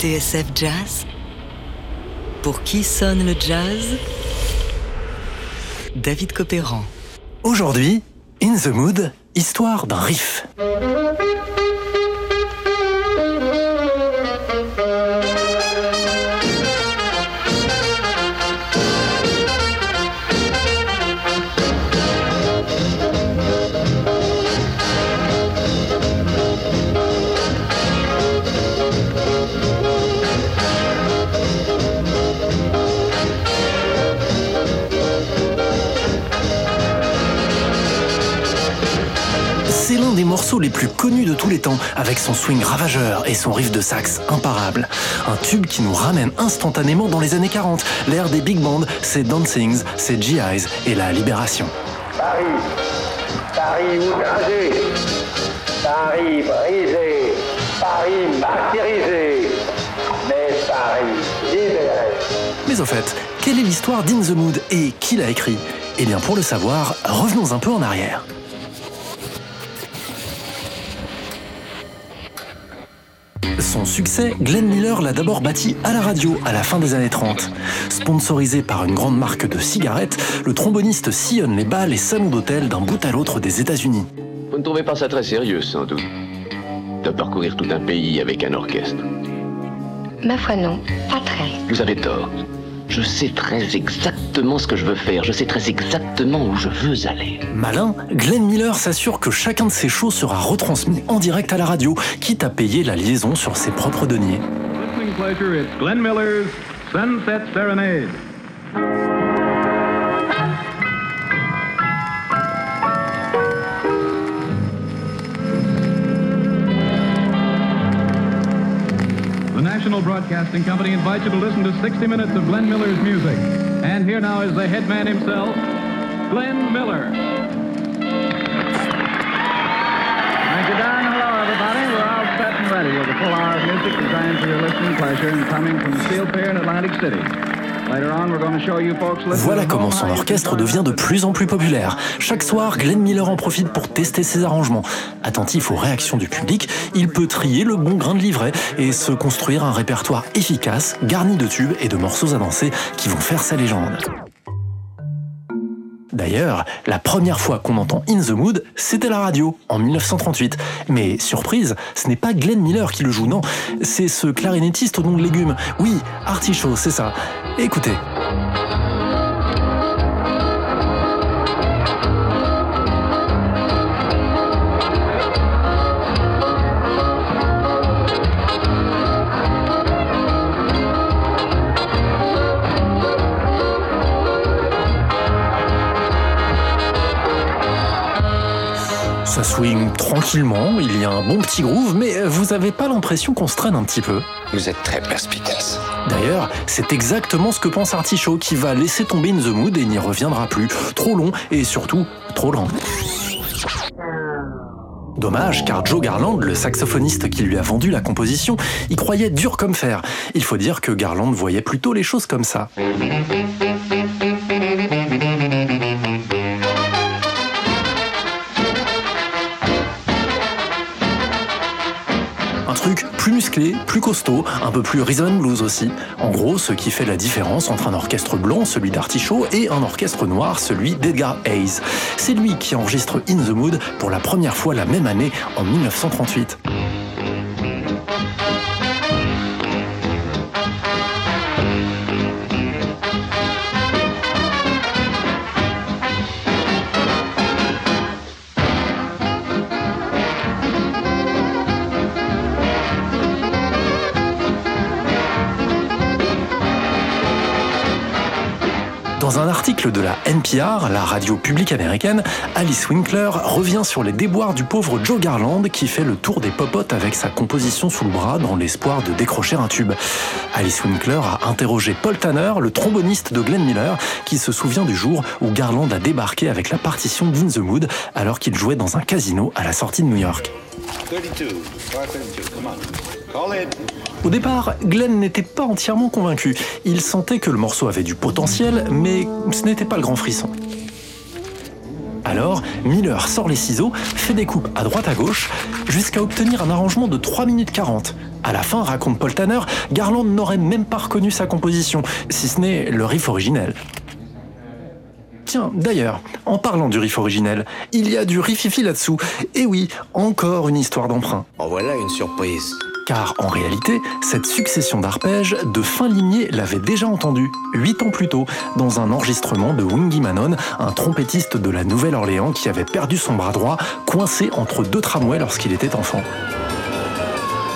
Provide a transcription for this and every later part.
TSF Jazz Pour qui sonne le jazz? David Copéran. Aujourd'hui, In the Mood, histoire d'un riff. Morceaux les plus connus de tous les temps, avec son swing ravageur et son riff de sax imparable. Un tube qui nous ramène instantanément dans les années 40, l'ère des big bands, ses dancings, ses GIs et la libération. Paris, Paris outragé, Paris brisé, Paris martyrisé, mais Paris libéré. Mais au fait, quelle est l'histoire d'In the Mood et qui l'a écrit? Eh bien pour le savoir, revenons un peu en arrière. Son succès, Glenn Miller l'a d'abord bâti à la radio à la fin des années 30. Sponsorisé par une grande marque de cigarettes, le tromboniste sillonne les bals et salons d'hôtel d'un bout à l'autre des États-Unis. Vous ne trouvez pas ça très sérieux, sans doute? De parcourir tout un pays avec un orchestre. Ma foi non, pas très. Vous avez tort. Je sais très exactement ce que je veux faire. Je sais très exactement où je veux aller. Malin, Glenn Miller s'assure que chacun de ses shows sera retransmis en direct à la radio, quitte à payer la liaison sur ses propres deniers. Listening pleasure, it's Glenn Miller's Sunset Serenade. National Broadcasting Company invites you to listen to 60 minutes of Glenn Miller's music. And here now is the head man himself, Glenn Miller. Thank you, Don. Hello, everybody. We're all set and ready with a full hour of music designed for your listening pleasure and coming from Steel Pier in Atlantic City. Voilà comment son orchestre devient de plus en plus populaire. Chaque soir, Glenn Miller en profite pour tester ses arrangements. Attentif aux réactions du public, il peut trier le bon grain de livret et se construire un répertoire efficace, garni de tubes et de morceaux à danser qui vont faire sa légende. D'ailleurs, la première fois qu'on entend In the Mood, c'était la radio, en 1938. Mais surprise, ce n'est pas Glenn Miller qui le joue, non, c'est ce clarinettiste au nom de légumes. Oui, Artichaut, c'est ça. Écoutez. Swing tranquillement, il y a un bon petit groove, mais vous avez pas l'impression qu'on se traîne un petit peu? Vous êtes très perspicace. D'ailleurs, c'est exactement ce que pense Artichaut qui va laisser tomber In the Mood et n'y reviendra plus. Trop long et surtout trop lent. Dommage, car Joe Garland, le saxophoniste qui lui a vendu la composition, y croyait dur comme fer. Il faut dire que Garland voyait plutôt les choses comme ça. Un peu plus rhythm blues aussi. En gros, ce qui fait la différence entre un orchestre blanc, celui d'Artichaut, et un orchestre noir, celui d'Edgar Hayes. C'est lui qui enregistre In the Mood pour la première fois la même année, en 1938. Article de la NPR, la radio publique américaine, Alice Winkler revient sur les déboires du pauvre Joe Garland qui fait le tour des popotes avec sa composition sous le bras dans l'espoir de décrocher un tube. Alice Winkler a interrogé Paul Tanner, le tromboniste de Glenn Miller, qui se souvient du jour où Garland a débarqué avec la partition d'In the Mood alors qu'il jouait dans un casino à la sortie de New York. Au départ, Glenn n'était pas entièrement convaincu. Il sentait que le morceau avait du potentiel, mais ce n'était pas le grand frisson. Alors, Miller sort les ciseaux, fait des coupes à droite à gauche, jusqu'à obtenir un arrangement de 3 minutes 40. À la fin, raconte Paul Tanner, Garland n'aurait même pas reconnu sa composition, si ce n'est le riff originel. Tiens, d'ailleurs, en parlant du riff originel, il y a du riffifi là-dessous. Et oui, encore une histoire d'emprunt. En voilà une surprise. Car en réalité, cette succession d'arpèges, de fin limier l'avait déjà entendu, huit ans plus tôt, dans un enregistrement de Wingy Manon, un trompettiste de la Nouvelle-Orléans qui avait perdu son bras droit, coincé entre deux tramways lorsqu'il était enfant.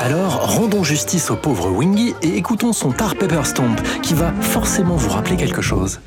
Alors, rendons justice au pauvre Wingy et écoutons son Tar Pepper Stomp, qui va forcément vous rappeler quelque chose.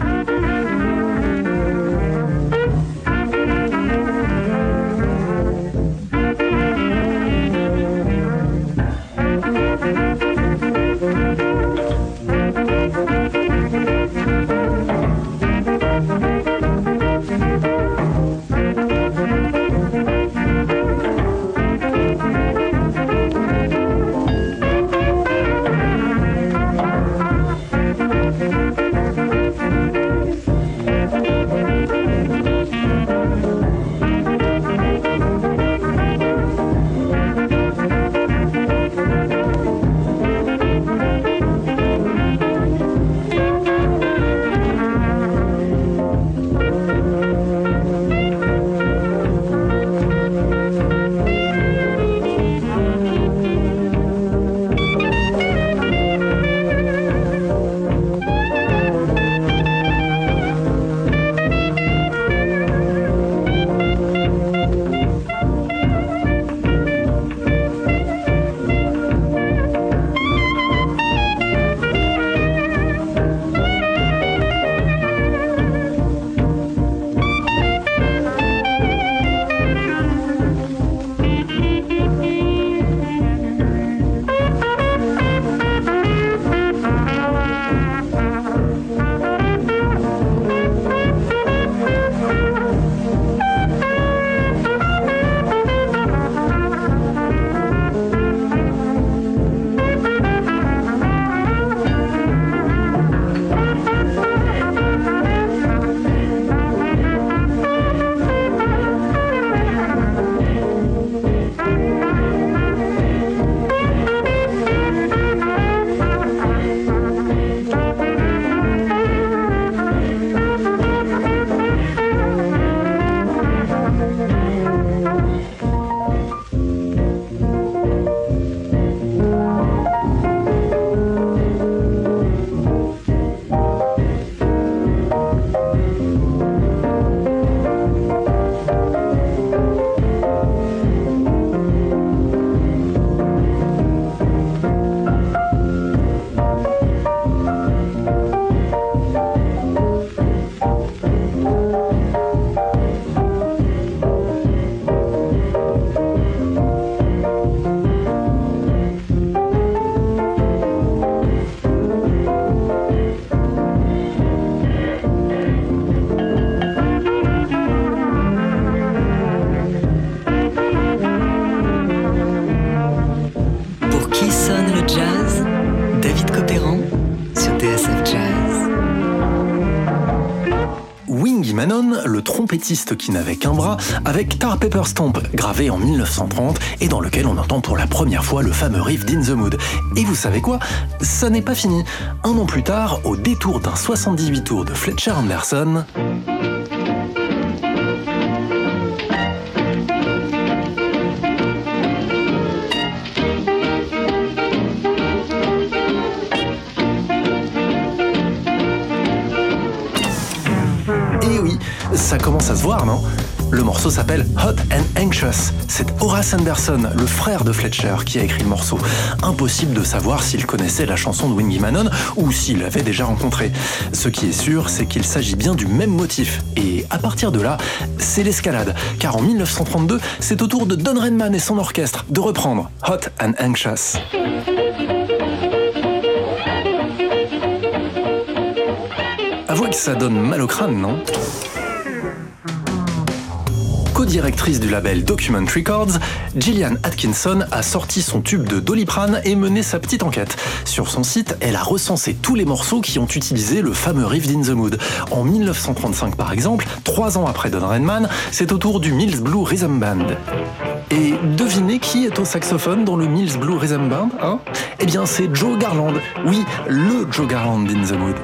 Manon, le trompettiste qui n'avait qu'un bras, avec Tar Pepper Stomp, gravé en 1930 et dans lequel on entend pour la première fois le fameux riff d'In the Mood. Et vous savez quoi? Ça n'est pas fini. Un an plus tard, au détour d'un 78 tours de Fletcher Anderson, oui, ça commence à se voir, non? Le morceau s'appelle Hot and Anxious. C'est Horace Anderson, le frère de Fletcher, qui a écrit le morceau. Impossible de savoir s'il connaissait la chanson de Wingy Manon ou s'il l'avait déjà rencontrée. Ce qui est sûr, c'est qu'il s'agit bien du même motif. Et à partir de là, c'est l'escalade. Car en 1932, c'est au tour de Don Redman et son orchestre de reprendre Hot and Anxious. Avouez que ça donne mal au crâne, non Co-directrice du label Document Records, Gillian Atkinson a sorti son tube de Doliprane et mené sa petite enquête. Sur son site, elle a recensé tous les morceaux qui ont utilisé le fameux riff d'In. En 1935 par exemple, trois ans après Don Redman, c'est au tour du Mills Blue Rhythm Band. Et devinez qui est au saxophone dans le Mills Blue Rhythm Band hein? Eh bien c'est Joe Garland. Oui, le Joe Garland d'In the Mood.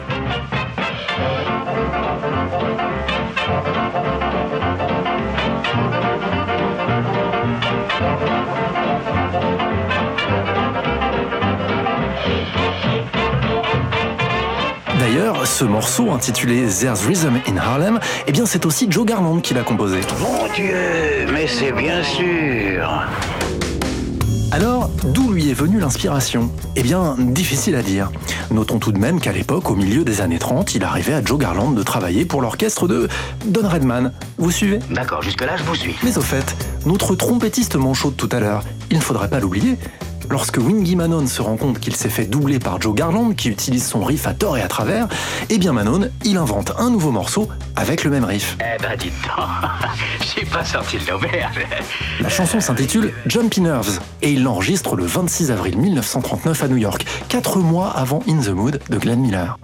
Ce morceau intitulé There's Rhythm in Harlem, eh bien c'est aussi Joe Garland qui l'a composé. Mon Dieu, mais c'est bien sûr. Alors, d'où lui est venue l'inspiration? Eh bien, difficile à dire. Notons tout de même qu'à l'époque, au milieu des années 30, il arrivait à Joe Garland de travailler pour l'orchestre de Don Redman. Vous suivez? D'accord, jusque-là, je vous suis. Mais au fait, notre trompettiste manchot de tout à l'heure, il ne faudrait pas l'oublier. Lorsque Wingy Manon se rend compte qu'il s'est fait doubler par Joe Garland, qui utilise son riff à tort et à travers, eh bien Manon, il invente un nouveau morceau avec le même riff. Eh ben, dites donc, j'ai pas sorti de l'auberge. La chanson s'intitule Jumpy Nerves et il l'enregistre le 26 avril 1939 à New York, quatre mois avant In the Mood de Glenn Miller.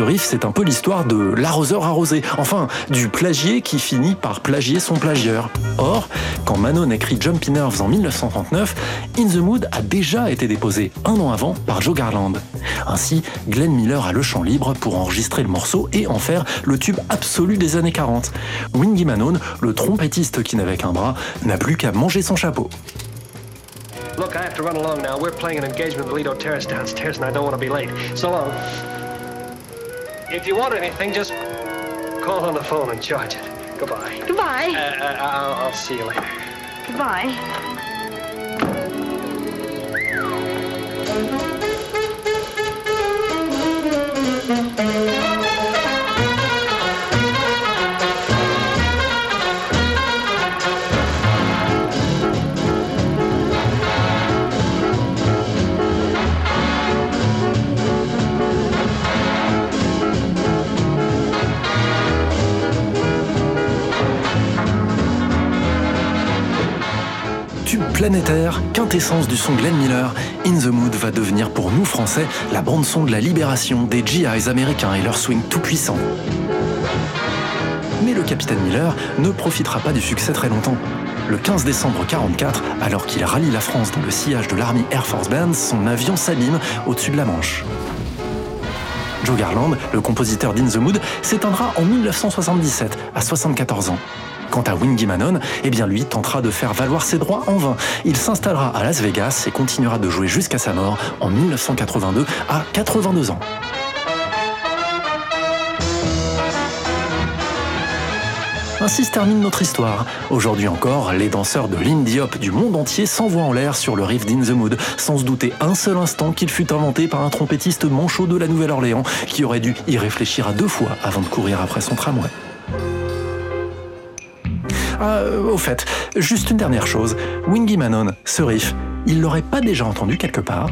Ce riff, c'est un peu l'histoire de l'arroseur arrosé, enfin, du plagier qui finit par plagier son plagieur. Or, quand Manon écrit Jumpy Nerves en 1939, In the Mood a déjà été déposé un an avant par Joe Garland. Ainsi, Glenn Miller a le champ libre pour enregistrer le morceau et en faire le tube absolu des années 40. Wingy Manon, le trompettiste qui n'avait qu'un bras, n'a plus qu'à manger son chapeau. Look, I have to run along now. We're playing an engagement Lido Terrace downstairs, and I don't want to be late. So long. If you want anything, just call on the phone and charge it. Goodbye. Goodbye. Uh, uh, I'll, I'll see you later. Goodbye. Planétaire, quintessence du son Glenn Miller, In the Mood va devenir pour nous Français la bande-son de la libération des GIs américains et leur swing tout puissant. Mais le capitaine Miller ne profitera pas du succès très longtemps. Le 15 décembre 44, alors qu'il rallie la France dans le sillage de l'Army Air Force Band, son avion s'abîme au-dessus de la Manche. Joe Garland, le compositeur d'In the Mood, s'éteindra en 1977, à 74 ans. Quant à Wingy Manon, eh bien lui tentera de faire valoir ses droits en vain. Il s'installera à Las Vegas et continuera de jouer jusqu'à sa mort en 1982 à 82 ans. Ainsi se termine notre histoire. Aujourd'hui encore, les danseurs de l'indie hop du monde entier s'envoient en l'air sur le riff d'In the Mood, sans se douter un seul instant qu'il fut inventé par un trompettiste manchot de la Nouvelle-Orléans qui aurait dû y réfléchir à deux fois avant de courir après son tramway. Ah, euh, au fait, juste une dernière chose. Wingy Manon, ce riff, il l'aurait pas déjà entendu quelque part?